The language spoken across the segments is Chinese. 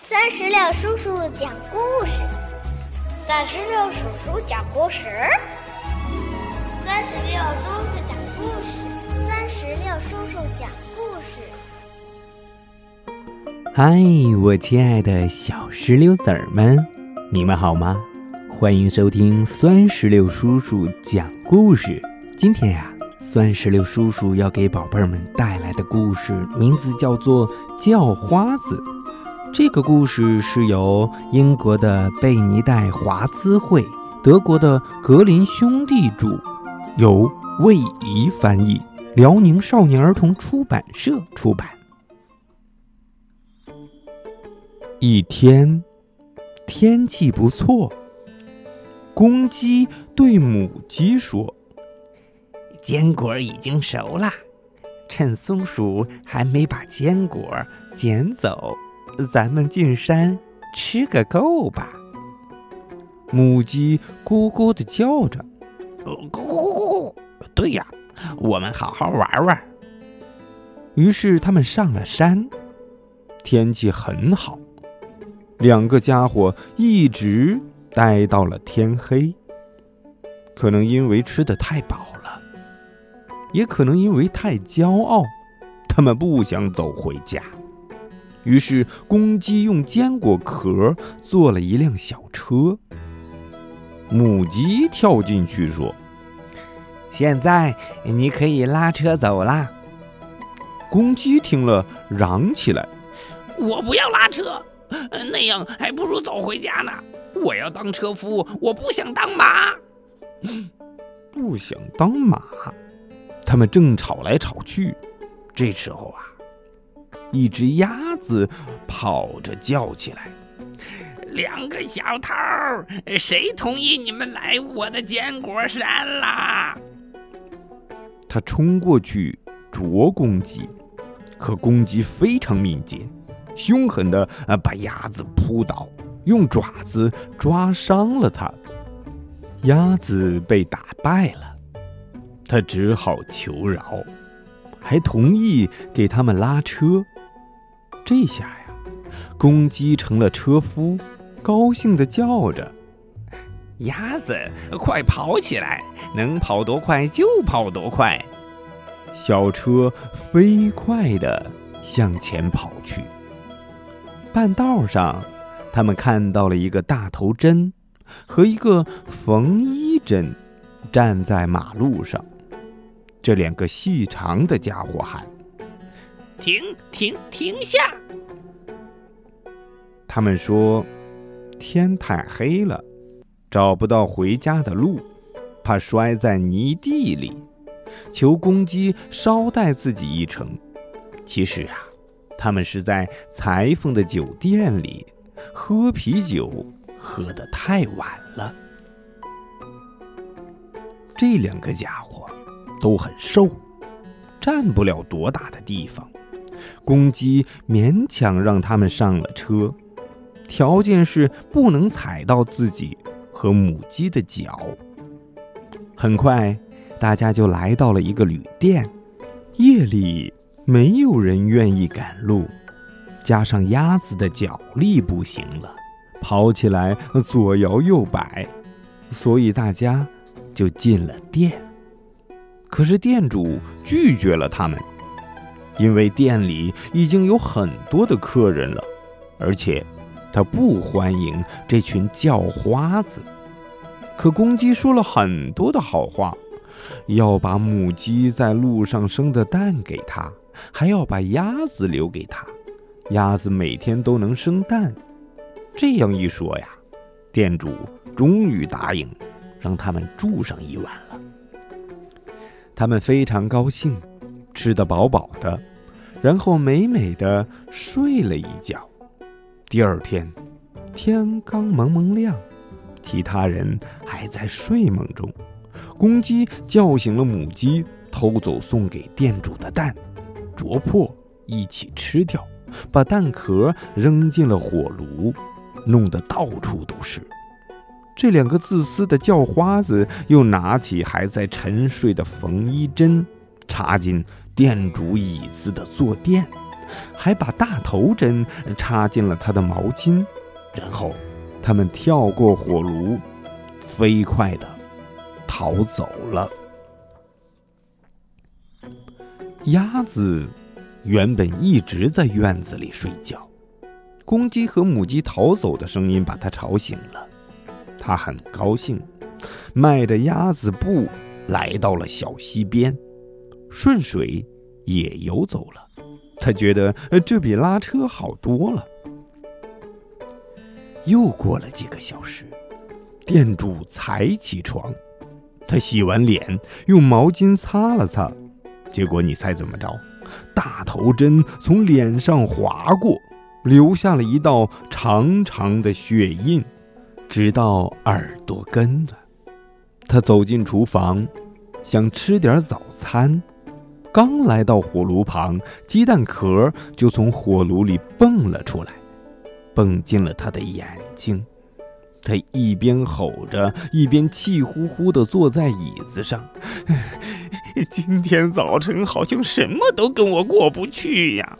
三十六叔叔讲故事，三十六叔叔讲故事，三十六叔叔讲故事，三十六叔叔讲故事。嗨，我亲爱的小石榴籽儿们，你们好吗？欢迎收听酸石榴叔叔讲故事。今天呀，酸石榴叔叔要给宝贝儿们带来的故事名字叫做《叫花子》。这个故事是由英国的贝尼戴华兹会、德国的格林兄弟著，由魏怡翻译，辽宁少年儿童出版社出版。一天，天气不错。公鸡对母鸡说：“坚果已经熟了，趁松鼠还没把坚果捡走。”咱们进山吃个够吧！母鸡咕咕的叫着，咕咕咕咕咕。对呀，我们好好玩玩。于是他们上了山，天气很好，两个家伙一直待到了天黑。可能因为吃的太饱了，也可能因为太骄傲，他们不想走回家。于是，公鸡用坚果壳做了一辆小车。母鸡跳进去说：“现在你可以拉车走啦。”公鸡听了，嚷起来：“我不要拉车，那样还不如走回家呢。我要当车夫，我不想当马。不想当马。”他们正吵来吵去，这时候啊。一只鸭子跑着叫起来：“两个小偷，谁同意你们来我的坚果山啦？”他冲过去啄公鸡，可公鸡非常敏捷，凶狠地把鸭子扑倒，用爪子抓伤了它。鸭子被打败了，他只好求饶，还同意给他们拉车。这下呀，公鸡成了车夫，高兴地叫着：“鸭子，快跑起来！能跑多快就跑多快。”小车飞快地向前跑去。半道上，他们看到了一个大头针和一个缝衣针站在马路上。这两个细长的家伙喊。停停停下！他们说天太黑了，找不到回家的路，怕摔在泥地里，求公鸡捎带自己一程。其实啊，他们是在裁缝的酒店里喝啤酒，喝得太晚了。这两个家伙都很瘦，占不了多大的地方。公鸡勉强让他们上了车，条件是不能踩到自己和母鸡的脚。很快，大家就来到了一个旅店。夜里没有人愿意赶路，加上鸭子的脚力不行了，跑起来左摇右摆，所以大家就进了店。可是店主拒绝了他们。因为店里已经有很多的客人了，而且他不欢迎这群叫花子。可公鸡说了很多的好话，要把母鸡在路上生的蛋给他，还要把鸭子留给他，鸭子每天都能生蛋。这样一说呀，店主终于答应让他们住上一晚了。他们非常高兴。吃得饱饱的，然后美美的睡了一觉。第二天，天刚蒙蒙亮，其他人还在睡梦中。公鸡叫醒了母鸡，偷走送给店主的蛋，啄破一起吃掉，把蛋壳扔进了火炉，弄得到处都是。这两个自私的叫花子又拿起还在沉睡的缝衣针，插进。店主椅子的坐垫，还把大头针插进了他的毛巾，然后他们跳过火炉，飞快的逃走了。鸭子原本一直在院子里睡觉，公鸡和母鸡逃走的声音把它吵醒了。它很高兴，迈着鸭子步来到了小溪边，顺水也游走了。他觉得这比拉车好多了。又过了几个小时，店主才起床，他洗完脸，用毛巾擦了擦。结果你猜怎么着？大头针从脸上划过，留下了一道长长的血印，直到耳朵根了。他走进厨房，想吃点早餐，刚来到火炉旁，鸡蛋壳就从火炉里蹦了出来，蹦进了他的眼睛。他一边吼着，一边气呼呼地坐在椅子上。今天早晨好像什么都跟我过不去呀。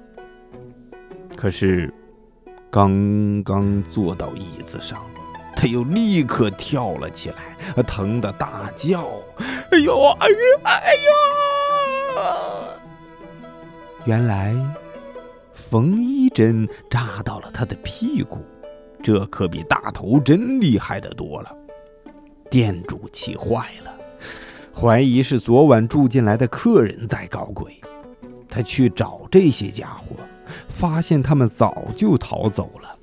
可是，刚刚坐到椅子上，他又立刻跳了起来，疼得大叫：“哎呦，哎呀，哎呦！” 原来，缝衣针扎到了他的屁股，这可比大头针厉害的多了。店主气坏了。怀疑是昨晚住进来的客人在搞鬼，他去找这些家伙，发现他们早就逃走了。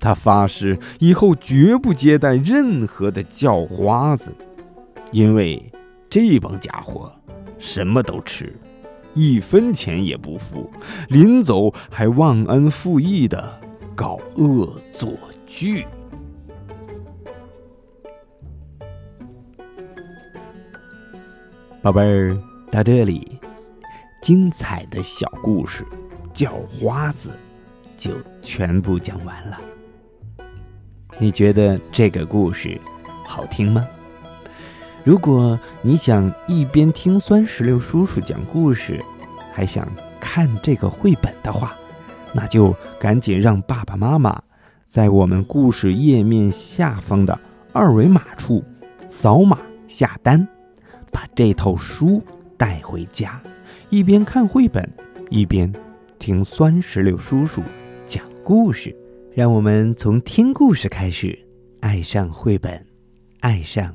他发誓以后绝不接待任何的叫花子，因为这帮家伙什么都吃，一分钱也不付，临走还忘恩负义的搞恶作剧。宝贝儿，到这里，精彩的小故事叫花子就全部讲完了。你觉得这个故事好听吗？如果你想一边听酸石榴叔叔讲故事，还想看这个绘本的话，那就赶紧让爸爸妈妈在我们故事页面下方的二维码处扫码下单。把这套书带回家，一边看绘本，一边听酸石榴叔叔讲故事。让我们从听故事开始，爱上绘本，爱上